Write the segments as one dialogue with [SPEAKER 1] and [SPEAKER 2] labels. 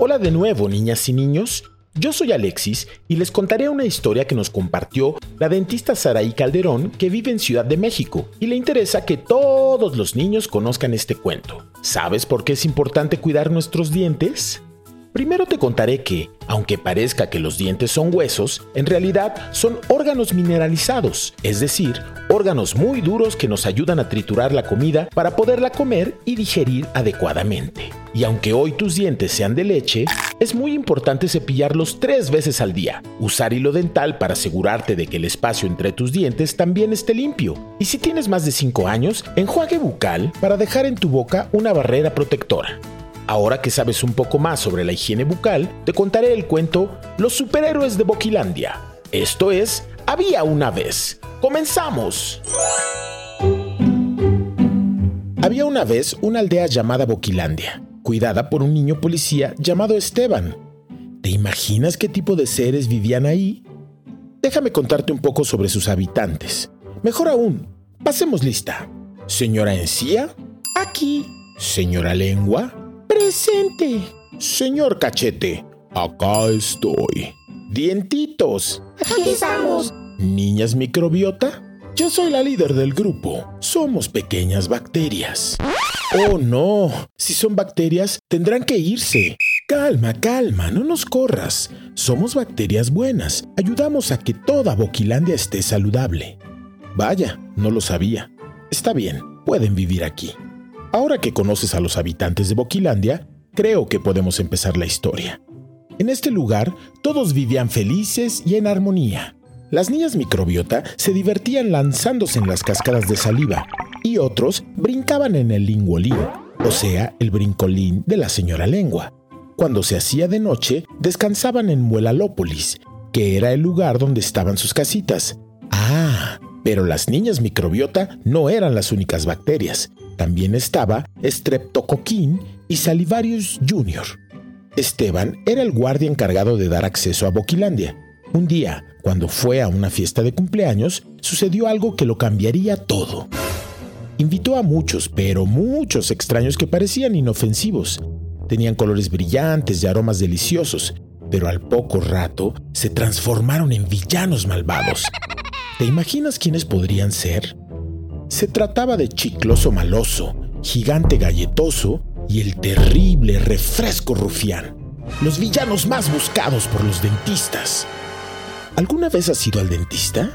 [SPEAKER 1] Hola de nuevo, niñas y niños. Yo soy Alexis y les contaré una historia que nos compartió la dentista Saraí Calderón que vive en Ciudad de México y le interesa que todos los niños conozcan este cuento. ¿Sabes por qué es importante cuidar nuestros dientes? Primero te contaré que, aunque parezca que los dientes son huesos, en realidad son órganos mineralizados, es decir, órganos muy duros que nos ayudan a triturar la comida para poderla comer y digerir adecuadamente. Y aunque hoy tus dientes sean de leche, es muy importante cepillarlos tres veces al día. Usar hilo dental para asegurarte de que el espacio entre tus dientes también esté limpio. Y si tienes más de 5 años, enjuague bucal para dejar en tu boca una barrera protectora. Ahora que sabes un poco más sobre la higiene bucal, te contaré el cuento Los superhéroes de Boquilandia. Esto es Había una vez. ¡Comenzamos! Había una vez una aldea llamada Boquilandia, cuidada por un niño policía llamado Esteban. ¿Te imaginas qué tipo de seres vivían ahí? Déjame contarte un poco sobre sus habitantes. Mejor aún, pasemos lista. Señora Encía, aquí. Señora Lengua, presente. Señor Cachete, acá estoy. Dientitos,
[SPEAKER 2] Aquí estamos.
[SPEAKER 1] Niñas microbiota, yo soy la líder del grupo. Somos pequeñas bacterias. Oh no, si son bacterias, tendrán que irse. Calma, calma, no nos corras. Somos bacterias buenas. Ayudamos a que toda Boquilandia esté saludable. Vaya, no lo sabía. Está bien, pueden vivir aquí. Ahora que conoces a los habitantes de Boquilandia, creo que podemos empezar la historia. En este lugar, todos vivían felices y en armonía. Las niñas microbiota se divertían lanzándose en las cascadas de saliva y otros brincaban en el lingolín, o sea, el brincolín de la señora lengua. Cuando se hacía de noche, descansaban en Muelalópolis, que era el lugar donde estaban sus casitas. Ah, pero las niñas microbiota no eran las únicas bacterias. También estaba Streptococcus y Salivarius Jr. Esteban era el guardia encargado de dar acceso a Boquilandia. Un día, cuando fue a una fiesta de cumpleaños, sucedió algo que lo cambiaría todo. Invitó a muchos, pero muchos extraños que parecían inofensivos. Tenían colores brillantes y aromas deliciosos, pero al poco rato se transformaron en villanos malvados. ¿Te imaginas quiénes podrían ser? Se trataba de Chicloso Maloso, Gigante Galletoso y el terrible Refresco Rufián, los villanos más buscados por los dentistas. ¿Alguna vez has ido al dentista?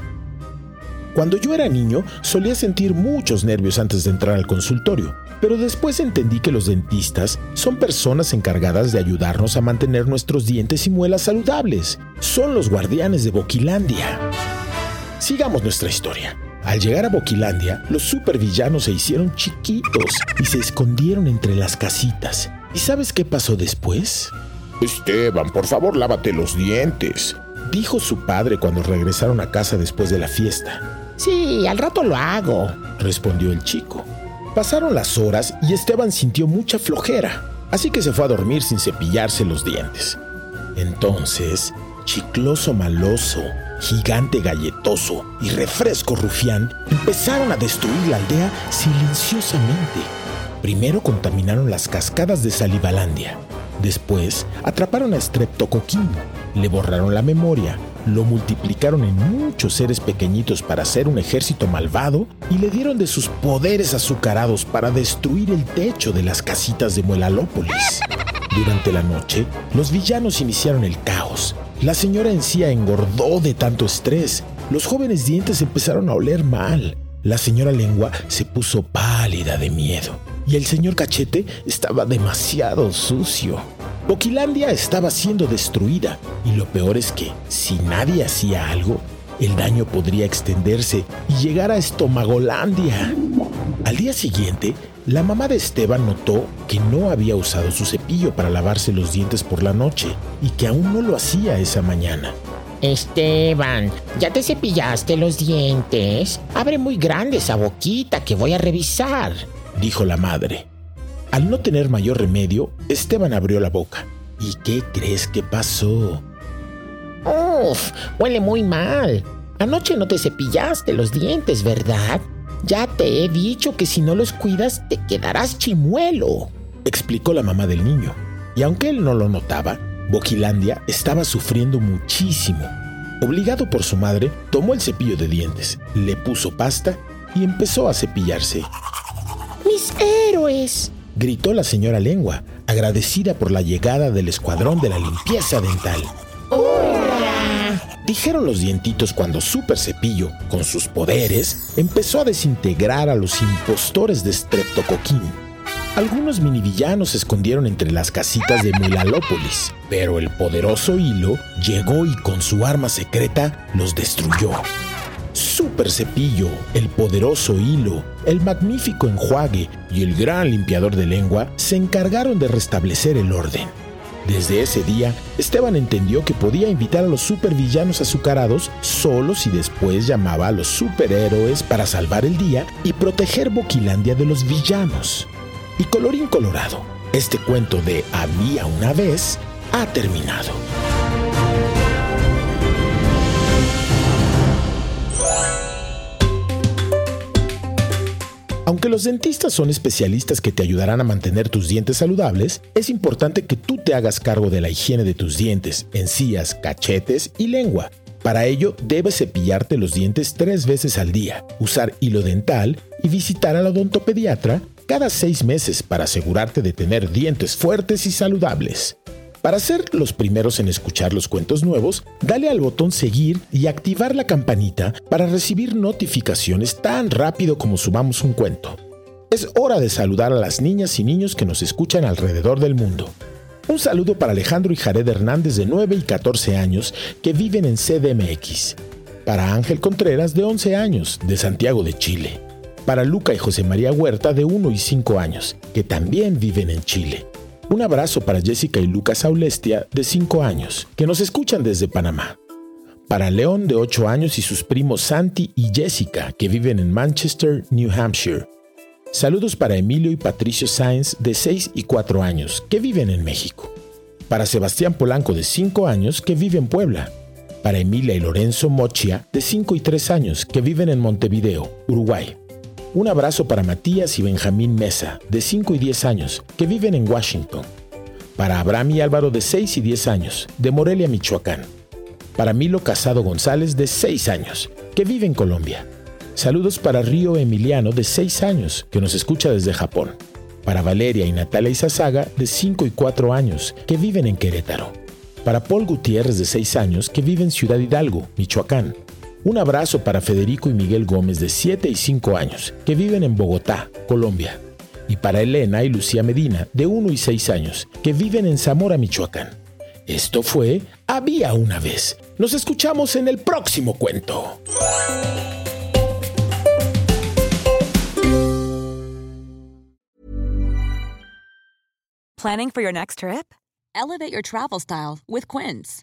[SPEAKER 1] Cuando yo era niño solía sentir muchos nervios antes de entrar al consultorio, pero después entendí que los dentistas son personas encargadas de ayudarnos a mantener nuestros dientes y muelas saludables. Son los guardianes de Boquilandia. Sigamos nuestra historia. Al llegar a Boquilandia, los supervillanos se hicieron chiquitos y se escondieron entre las casitas. ¿Y sabes qué pasó después? Esteban, por favor, lávate los dientes, dijo su padre cuando regresaron a casa después de la fiesta. Sí, al rato lo hago, respondió el chico. Pasaron las horas y Esteban sintió mucha flojera, así que se fue a dormir sin cepillarse los dientes. Entonces, Chicloso Maloso, Gigante Galletoso y Refresco Rufián empezaron a destruir la aldea silenciosamente. Primero contaminaron las cascadas de Salivalandia. Después atraparon a Streptococcus, le borraron la memoria, lo multiplicaron en muchos seres pequeñitos para hacer un ejército malvado y le dieron de sus poderes azucarados para destruir el techo de las casitas de Muelalópolis. Durante la noche, los villanos iniciaron el caos. La señora encía engordó de tanto estrés. Los jóvenes dientes empezaron a oler mal. La señora lengua se puso pálida de miedo. Y el señor cachete estaba demasiado sucio. Boquilandia estaba siendo destruida. Y lo peor es que, si nadie hacía algo, el daño podría extenderse y llegar a Estomagolandia. Al día siguiente, la mamá de Esteban notó que no había usado su cepillo para lavarse los dientes por la noche y que aún no lo hacía esa mañana.
[SPEAKER 3] Esteban, ¿ya te cepillaste los dientes? Abre muy grande esa boquita que voy a revisar,
[SPEAKER 1] dijo la madre. Al no tener mayor remedio, Esteban abrió la boca. ¿Y qué crees que pasó?
[SPEAKER 3] Uf, huele muy mal. Anoche no te cepillaste los dientes, ¿verdad? Ya te he dicho que si no los cuidas te quedarás chimuelo,
[SPEAKER 1] explicó la mamá del niño. Y aunque él no lo notaba, Boquilandia estaba sufriendo muchísimo. Obligado por su madre, tomó el cepillo de dientes, le puso pasta y empezó a cepillarse.
[SPEAKER 3] ¡Mis héroes!
[SPEAKER 1] gritó la señora Lengua, agradecida por la llegada del escuadrón de la limpieza dental. Dijeron los dientitos cuando Super Cepillo, con sus poderes, empezó a desintegrar a los impostores de Streptocoquín. Algunos mini villanos se escondieron entre las casitas de Mulalópolis, pero el poderoso Hilo llegó y con su arma secreta los destruyó. Super Cepillo, el poderoso Hilo, el magnífico Enjuague y el gran limpiador de lengua se encargaron de restablecer el orden. Desde ese día, Esteban entendió que podía invitar a los supervillanos azucarados solo si después llamaba a los superhéroes para salvar el día y proteger Boquilandia de los villanos. Y colorín colorado, este cuento de Había una vez ha terminado. Aunque los dentistas son especialistas que te ayudarán a mantener tus dientes saludables, es importante que tú te hagas cargo de la higiene de tus dientes, encías, cachetes y lengua. Para ello, debes cepillarte los dientes tres veces al día, usar hilo dental y visitar al odontopediatra cada seis meses para asegurarte de tener dientes fuertes y saludables. Para ser los primeros en escuchar los cuentos nuevos, dale al botón seguir y activar la campanita para recibir notificaciones tan rápido como subamos un cuento. Es hora de saludar a las niñas y niños que nos escuchan alrededor del mundo. Un saludo para Alejandro y Jared Hernández de 9 y 14 años que viven en CDMX. Para Ángel Contreras de 11 años de Santiago de Chile. Para Luca y José María Huerta de 1 y 5 años que también viven en Chile. Un abrazo para Jessica y Lucas Aulestia, de 5 años, que nos escuchan desde Panamá. Para León, de 8 años, y sus primos Santi y Jessica, que viven en Manchester, New Hampshire. Saludos para Emilio y Patricio Sáenz, de 6 y 4 años, que viven en México. Para Sebastián Polanco, de 5 años, que vive en Puebla. Para Emilia y Lorenzo Mochia, de 5 y 3 años, que viven en Montevideo, Uruguay. Un abrazo para Matías y Benjamín Mesa, de 5 y 10 años, que viven en Washington. Para Abraham y Álvaro, de 6 y 10 años, de Morelia, Michoacán. Para Milo Casado González, de 6 años, que vive en Colombia. Saludos para Río Emiliano, de 6 años, que nos escucha desde Japón. Para Valeria y Natalia Izazaga, de 5 y 4 años, que viven en Querétaro. Para Paul Gutiérrez, de 6 años, que vive en Ciudad Hidalgo, Michoacán. Un abrazo para Federico y Miguel Gómez de 7 y 5 años, que viven en Bogotá, Colombia. Y para Elena y Lucía Medina, de 1 y 6 años, que viven en Zamora, Michoacán. Esto fue Había una vez. Nos escuchamos en el próximo cuento.
[SPEAKER 4] Planning for your next trip? Elevate your travel style with Quince.